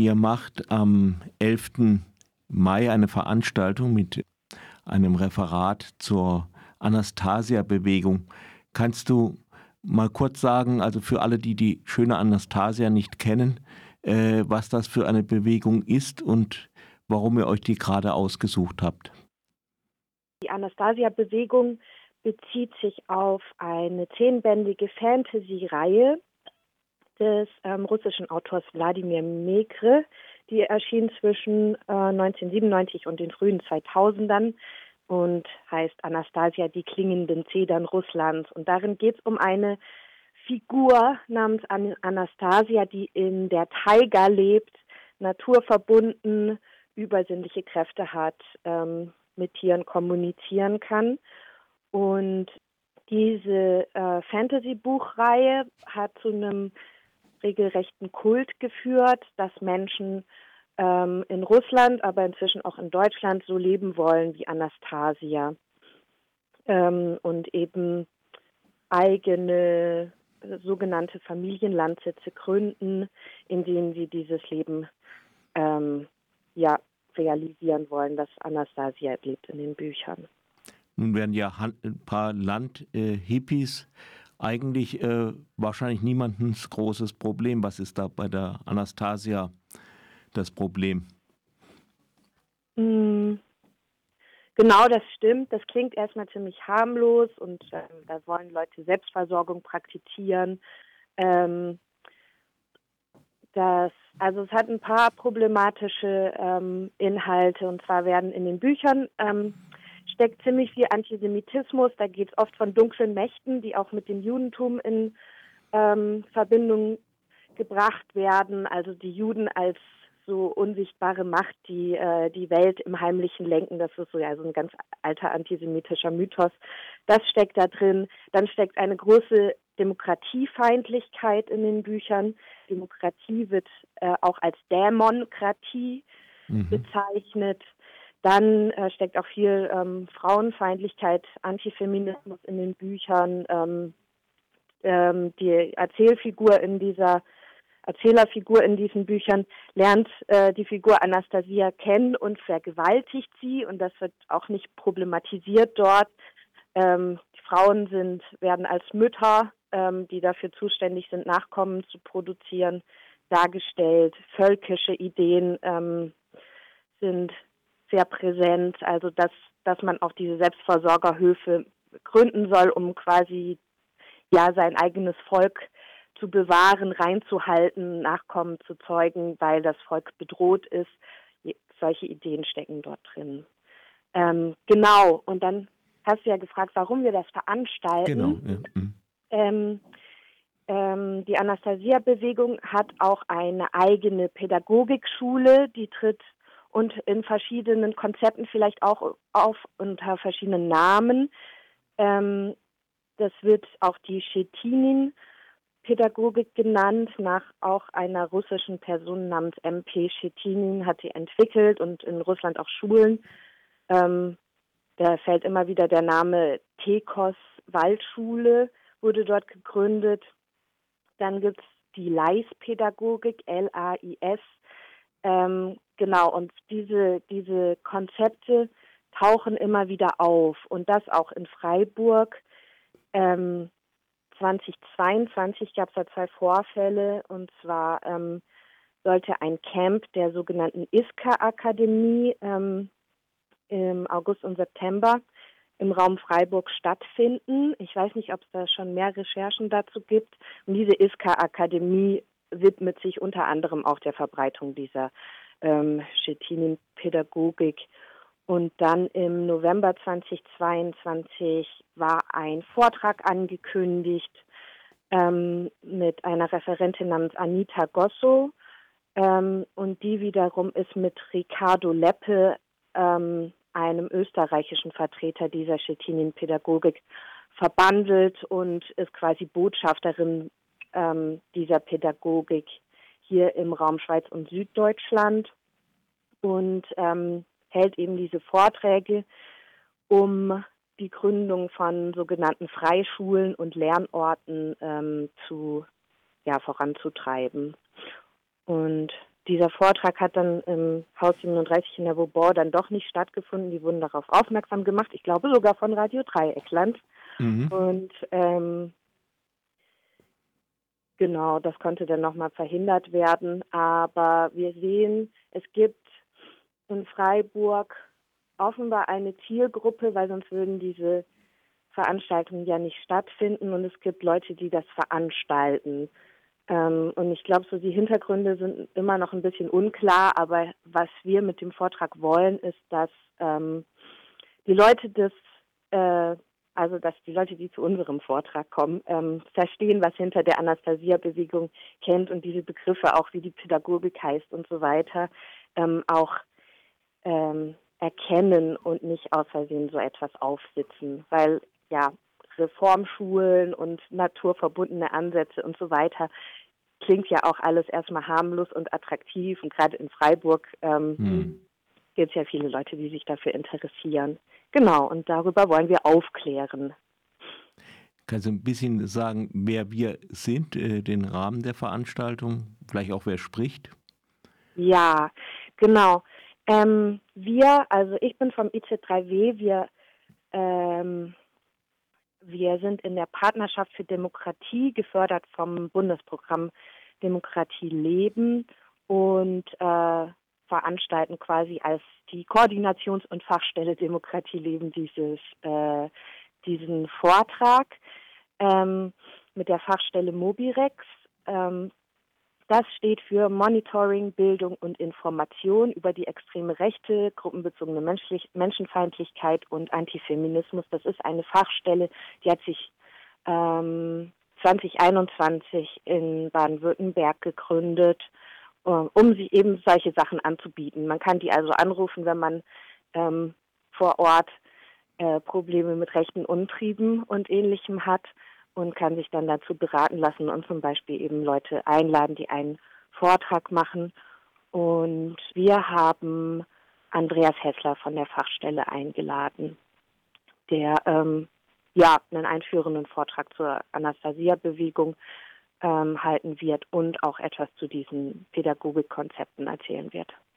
ihr macht am 11. Mai eine Veranstaltung mit einem Referat zur Anastasia-Bewegung. Kannst du mal kurz sagen, also für alle, die die schöne Anastasia nicht kennen, äh, was das für eine Bewegung ist und warum ihr euch die gerade ausgesucht habt? Die Anastasia-Bewegung bezieht sich auf eine zehnbändige Fantasy-Reihe des ähm, russischen Autors Wladimir Mekre. Die erschien zwischen äh, 1997 und den frühen 2000ern und heißt Anastasia, die klingenden Zedern Russlands. Und darin geht es um eine Figur namens An Anastasia, die in der Taiga lebt, naturverbunden, übersinnliche Kräfte hat, ähm, mit Tieren kommunizieren kann. Und diese äh, Fantasy-Buchreihe hat zu einem regelrechten Kult geführt, dass Menschen ähm, in Russland, aber inzwischen auch in Deutschland so leben wollen wie Anastasia ähm, und eben eigene sogenannte Familienlandsitze gründen, in denen sie dieses Leben ähm, ja realisieren wollen, das Anastasia erlebt in den Büchern. Nun werden ja ein paar Landhippies äh, eigentlich äh, wahrscheinlich niemandens großes Problem. Was ist da bei der Anastasia das Problem? Mm, genau, das stimmt. Das klingt erstmal ziemlich harmlos und äh, da wollen Leute Selbstversorgung praktizieren. Ähm, das, also es hat ein paar problematische ähm, Inhalte und zwar werden in den Büchern ähm, steckt ziemlich viel Antisemitismus. Da geht es oft von dunklen Mächten, die auch mit dem Judentum in ähm, Verbindung gebracht werden. Also die Juden als so unsichtbare Macht, die äh, die Welt im Heimlichen lenken. Das ist so ja so ein ganz alter antisemitischer Mythos. Das steckt da drin. Dann steckt eine große Demokratiefeindlichkeit in den Büchern. Demokratie wird äh, auch als Dämonkratie mhm. bezeichnet. Dann äh, steckt auch viel ähm, Frauenfeindlichkeit, Antifeminismus in den Büchern. Ähm, ähm, die Erzählfigur in dieser Erzählerfigur in diesen Büchern lernt äh, die Figur Anastasia kennen und vergewaltigt sie und das wird auch nicht problematisiert dort. Ähm, die Frauen sind werden als Mütter, ähm, die dafür zuständig sind, Nachkommen zu produzieren, dargestellt. Völkische Ideen ähm, sind sehr präsent, also dass dass man auch diese Selbstversorgerhöfe gründen soll, um quasi ja sein eigenes Volk zu bewahren, reinzuhalten, Nachkommen zu zeugen, weil das Volk bedroht ist. Solche Ideen stecken dort drin. Ähm, genau, und dann hast du ja gefragt, warum wir das veranstalten. Genau. Ja. Mhm. Ähm, ähm, die Anastasia-Bewegung hat auch eine eigene Pädagogikschule, die tritt und in verschiedenen Konzepten vielleicht auch auf unter verschiedenen Namen. Ähm, das wird auch die Chetinin Pädagogik genannt, nach auch einer russischen Person namens MP Chetinin hat sie entwickelt und in Russland auch Schulen. Ähm, da fällt immer wieder der Name Tekos Waldschule, wurde dort gegründet. Dann gibt es die Leis-Pädagogik, L-A-I-S. Ähm, genau, und diese, diese Konzepte tauchen immer wieder auf und das auch in Freiburg. Ähm, 2022 gab es da zwei Vorfälle und zwar ähm, sollte ein Camp der sogenannten ISKA-Akademie ähm, im August und September im Raum Freiburg stattfinden. Ich weiß nicht, ob es da schon mehr Recherchen dazu gibt. Und diese ISKA-Akademie widmet sich unter anderem auch der Verbreitung dieser ähm, Chetinin-Pädagogik und dann im November 2022 war ein Vortrag angekündigt ähm, mit einer Referentin namens Anita Gosso. Ähm, und die wiederum ist mit Ricardo Leppe, ähm, einem österreichischen Vertreter dieser Schettinin-Pädagogik, verbandelt und ist quasi Botschafterin ähm, dieser Pädagogik hier im Raum Schweiz und Süddeutschland. Und ähm, hält eben diese Vorträge, um die Gründung von sogenannten Freischulen und Lernorten ähm, zu ja, voranzutreiben. Und dieser Vortrag hat dann im Haus 37 in der Vauban dann doch nicht stattgefunden. Die wurden darauf aufmerksam gemacht. Ich glaube sogar von Radio Dreieckland. Mhm. Und ähm, genau, das konnte dann nochmal verhindert werden. Aber wir sehen, es gibt in Freiburg offenbar eine Zielgruppe, weil sonst würden diese Veranstaltungen ja nicht stattfinden. Und es gibt Leute, die das veranstalten. Ähm, und ich glaube, so die Hintergründe sind immer noch ein bisschen unklar, aber was wir mit dem Vortrag wollen, ist, dass ähm, die Leute das, äh, also dass die Leute, die zu unserem Vortrag kommen, ähm, verstehen, was hinter der Anastasia-Bewegung kennt und diese Begriffe auch, wie die Pädagogik heißt und so weiter, ähm, auch ähm, erkennen und nicht aus Versehen so etwas aufsitzen. Weil ja, Reformschulen und naturverbundene Ansätze und so weiter klingt ja auch alles erstmal harmlos und attraktiv. Und gerade in Freiburg ähm, hm. Gibt es ja viele Leute, die sich dafür interessieren. Genau, und darüber wollen wir aufklären. Kannst du ein bisschen sagen, wer wir sind, äh, den Rahmen der Veranstaltung, vielleicht auch wer spricht? Ja, genau. Ähm, wir, also ich bin vom IC3W, wir ähm, wir sind in der Partnerschaft für Demokratie, gefördert vom Bundesprogramm Demokratie leben und äh, veranstalten quasi als die Koordinations- und Fachstelle Demokratie leben dieses, äh, diesen Vortrag ähm, mit der Fachstelle Mobirex. Ähm, das steht für Monitoring, Bildung und Information über die extreme Rechte, gruppenbezogene Menschlich Menschenfeindlichkeit und Antifeminismus. Das ist eine Fachstelle, die hat sich ähm, 2021 in Baden-Württemberg gegründet, um sie eben solche Sachen anzubieten. Man kann die also anrufen, wenn man ähm, vor Ort äh, Probleme mit rechten Untrieben und ähnlichem hat und kann sich dann dazu beraten lassen und zum Beispiel eben Leute einladen, die einen Vortrag machen. Und wir haben Andreas Hessler von der Fachstelle eingeladen, der ähm, ja einen einführenden Vortrag zur Anastasia-Bewegung ähm, halten wird und auch etwas zu diesen Pädagogikkonzepten erzählen wird.